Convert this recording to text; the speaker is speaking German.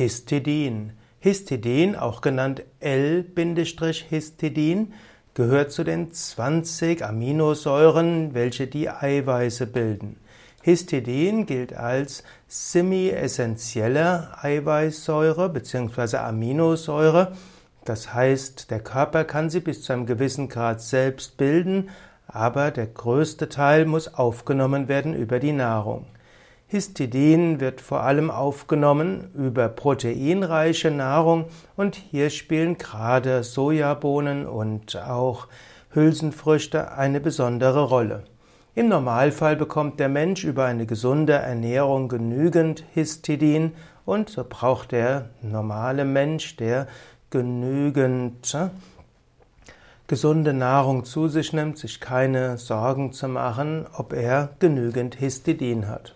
Histidin. Histidin, auch genannt L-Histidin, gehört zu den 20 Aminosäuren, welche die Eiweiße bilden. Histidin gilt als semi-essentielle Eiweißsäure bzw. Aminosäure. Das heißt, der Körper kann sie bis zu einem gewissen Grad selbst bilden, aber der größte Teil muss aufgenommen werden über die Nahrung. Histidin wird vor allem aufgenommen über proteinreiche Nahrung und hier spielen gerade Sojabohnen und auch Hülsenfrüchte eine besondere Rolle. Im Normalfall bekommt der Mensch über eine gesunde Ernährung genügend Histidin und so braucht der normale Mensch, der genügend äh, gesunde Nahrung zu sich nimmt, sich keine Sorgen zu machen, ob er genügend Histidin hat.